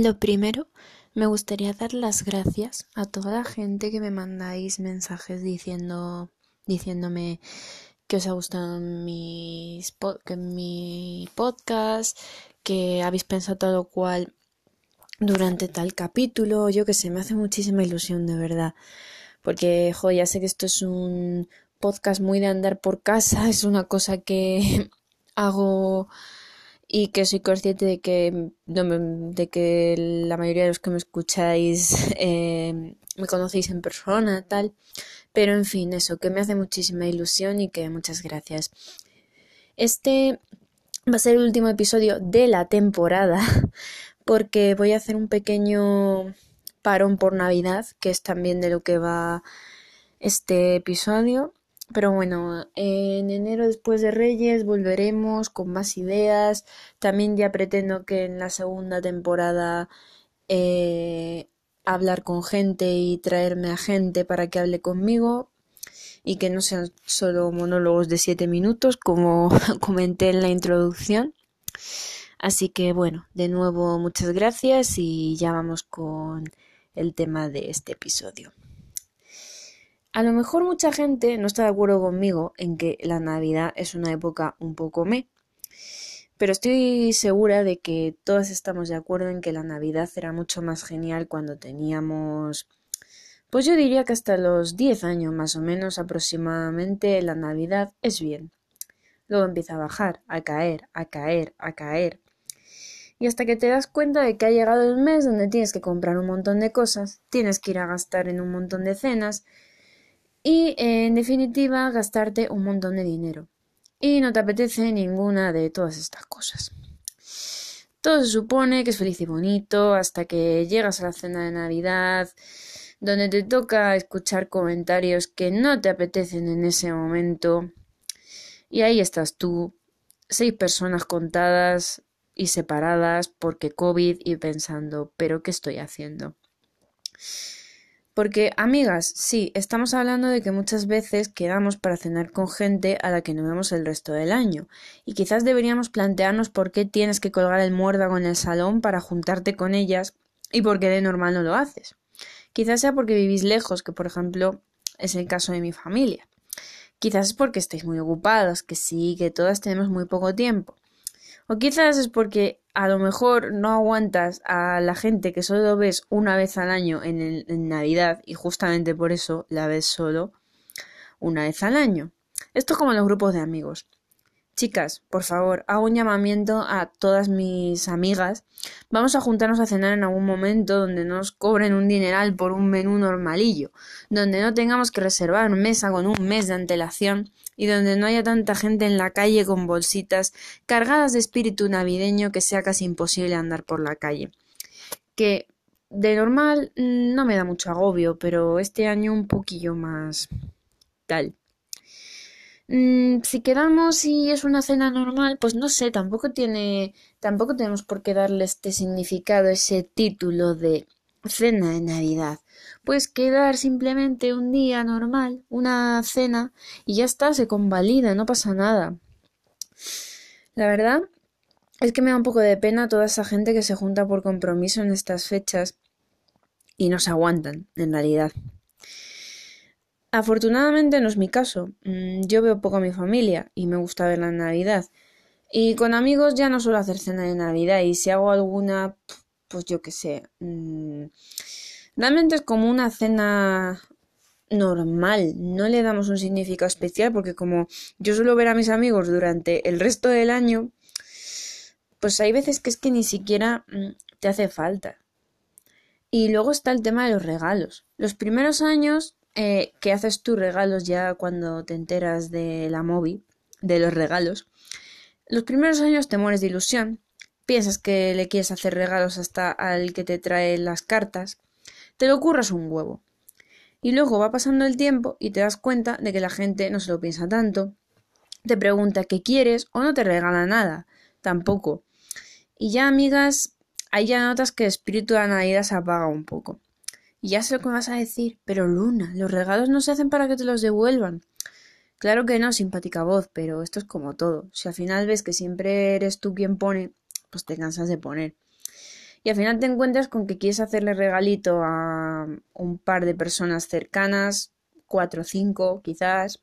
Lo primero, me gustaría dar las gracias a toda la gente que me mandáis mensajes diciendo, diciéndome que os ha gustado mis que mi podcast, que habéis pensado tal o cual durante tal capítulo, yo que sé, me hace muchísima ilusión de verdad. Porque, jo, ya sé que esto es un podcast muy de andar por casa, es una cosa que hago y que soy consciente de que, de que la mayoría de los que me escucháis eh, me conocéis en persona, tal. Pero en fin, eso, que me hace muchísima ilusión y que muchas gracias. Este va a ser el último episodio de la temporada porque voy a hacer un pequeño parón por Navidad, que es también de lo que va este episodio. Pero bueno, en enero después de Reyes volveremos con más ideas. También ya pretendo que en la segunda temporada eh, hablar con gente y traerme a gente para que hable conmigo y que no sean solo monólogos de siete minutos como comenté en la introducción. Así que bueno, de nuevo muchas gracias y ya vamos con el tema de este episodio. A lo mejor mucha gente no está de acuerdo conmigo en que la Navidad es una época un poco me, pero estoy segura de que todas estamos de acuerdo en que la Navidad era mucho más genial cuando teníamos pues yo diría que hasta los 10 años más o menos aproximadamente la Navidad es bien. Luego empieza a bajar, a caer, a caer, a caer. Y hasta que te das cuenta de que ha llegado el mes donde tienes que comprar un montón de cosas, tienes que ir a gastar en un montón de cenas y en definitiva gastarte un montón de dinero. Y no te apetece ninguna de todas estas cosas. Todo se supone que es feliz y bonito hasta que llegas a la cena de Navidad, donde te toca escuchar comentarios que no te apetecen en ese momento. Y ahí estás tú, seis personas contadas y separadas porque COVID y pensando, pero ¿qué estoy haciendo? Porque, amigas, sí, estamos hablando de que muchas veces quedamos para cenar con gente a la que no vemos el resto del año, y quizás deberíamos plantearnos por qué tienes que colgar el muérdago en el salón para juntarte con ellas y por qué de normal no lo haces. Quizás sea porque vivís lejos, que por ejemplo es el caso de mi familia. Quizás es porque estáis muy ocupados, que sí, que todas tenemos muy poco tiempo. O quizás es porque a lo mejor no aguantas a la gente que solo ves una vez al año en, en Navidad y justamente por eso la ves solo una vez al año. Esto es como los grupos de amigos. Chicas, por favor, hago un llamamiento a todas mis amigas. Vamos a juntarnos a cenar en algún momento donde nos cobren un dineral por un menú normalillo, donde no tengamos que reservar mesa con un mes de antelación y donde no haya tanta gente en la calle con bolsitas cargadas de espíritu navideño que sea casi imposible andar por la calle. Que de normal mm, no me da mucho agobio, pero este año un poquillo más tal. Mm, si quedamos y es una cena normal, pues no sé, tampoco tiene, tampoco tenemos por qué darle este significado, ese título de cena de Navidad. Pues quedar simplemente un día normal, una cena, y ya está, se convalida, no pasa nada. La verdad es que me da un poco de pena toda esa gente que se junta por compromiso en estas fechas y no se aguantan, en realidad. Afortunadamente no es mi caso. Mm, yo veo poco a mi familia y me gusta verla en Navidad. Y con amigos ya no suelo hacer cena de Navidad y si hago alguna, pues yo qué sé. Mm, realmente es como una cena normal, no le damos un significado especial porque como yo suelo ver a mis amigos durante el resto del año, pues hay veces que es que ni siquiera mm, te hace falta. Y luego está el tema de los regalos. Los primeros años eh, que haces tus regalos ya cuando te enteras de la móvil, de los regalos. Los primeros años te mueres de ilusión, piensas que le quieres hacer regalos hasta al que te trae las cartas, te lo curras un huevo. Y luego va pasando el tiempo y te das cuenta de que la gente no se lo piensa tanto, te pregunta qué quieres o no te regala nada, tampoco. Y ya, amigas, ahí ya notas que el espíritu de la Navidad se apaga un poco. Ya sé lo que vas a decir, pero Luna, los regalos no se hacen para que te los devuelvan. Claro que no, simpática voz, pero esto es como todo. Si al final ves que siempre eres tú quien pone, pues te cansas de poner. y al final te encuentras con que quieres hacerle regalito a un par de personas cercanas, cuatro o cinco quizás,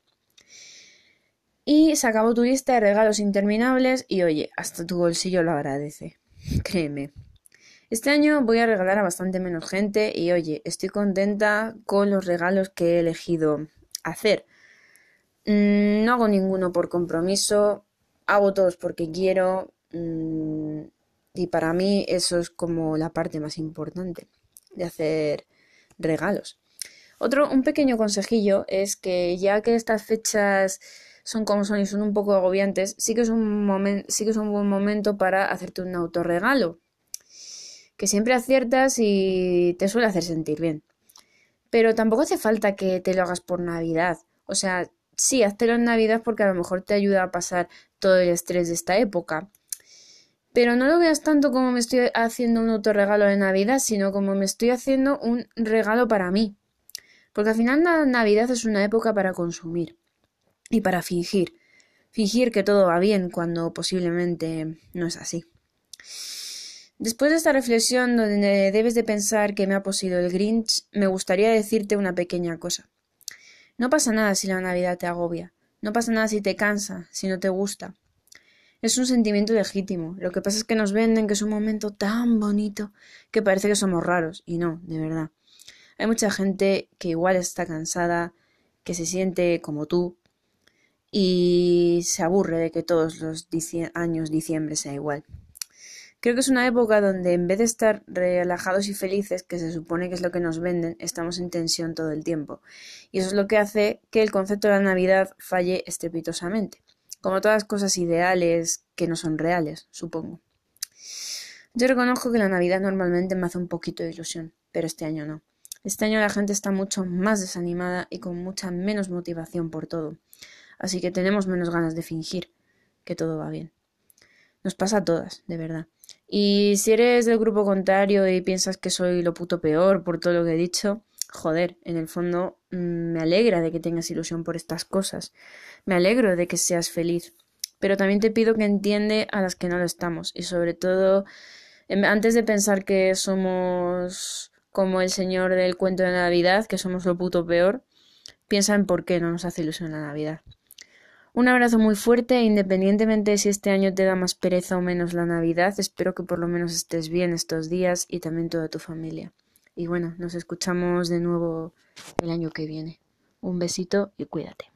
y se acabó tu lista de regalos interminables y oye, hasta tu bolsillo lo agradece. Créeme. Este año voy a regalar a bastante menos gente y oye, estoy contenta con los regalos que he elegido hacer. Mm, no hago ninguno por compromiso, hago todos porque quiero mm, y para mí eso es como la parte más importante de hacer regalos. Otro, un pequeño consejillo es que ya que estas fechas son como son y son un poco agobiantes, sí que es un, sí que es un buen momento para hacerte un autorregalo. Que siempre aciertas y te suele hacer sentir bien. Pero tampoco hace falta que te lo hagas por Navidad. O sea, sí, háztelo en Navidad porque a lo mejor te ayuda a pasar todo el estrés de esta época. Pero no lo veas tanto como me estoy haciendo un autorregalo de Navidad, sino como me estoy haciendo un regalo para mí. Porque al final la Navidad es una época para consumir y para fingir. Fingir que todo va bien cuando posiblemente no es así. Después de esta reflexión donde debes de pensar que me ha posido el Grinch, me gustaría decirte una pequeña cosa. No pasa nada si la Navidad te agobia, no pasa nada si te cansa, si no te gusta. Es un sentimiento legítimo. Lo que pasa es que nos venden que es un momento tan bonito que parece que somos raros. Y no, de verdad. Hay mucha gente que igual está cansada, que se siente como tú y se aburre de que todos los años diciembre sea igual. Creo que es una época donde en vez de estar relajados y felices, que se supone que es lo que nos venden, estamos en tensión todo el tiempo. Y eso es lo que hace que el concepto de la Navidad falle estrepitosamente. Como todas las cosas ideales que no son reales, supongo. Yo reconozco que la Navidad normalmente me hace un poquito de ilusión, pero este año no. Este año la gente está mucho más desanimada y con mucha menos motivación por todo. Así que tenemos menos ganas de fingir que todo va bien. Nos pasa a todas, de verdad. Y si eres del grupo contrario y piensas que soy lo puto peor por todo lo que he dicho, joder, en el fondo mm, me alegra de que tengas ilusión por estas cosas. Me alegro de que seas feliz. Pero también te pido que entiende a las que no lo estamos. Y sobre todo, em, antes de pensar que somos como el señor del cuento de Navidad, que somos lo puto peor, piensa en por qué no nos hace ilusión la Navidad. Un abrazo muy fuerte e independientemente de si este año te da más pereza o menos la Navidad, espero que por lo menos estés bien estos días y también toda tu familia. Y bueno, nos escuchamos de nuevo el año que viene. Un besito y cuídate.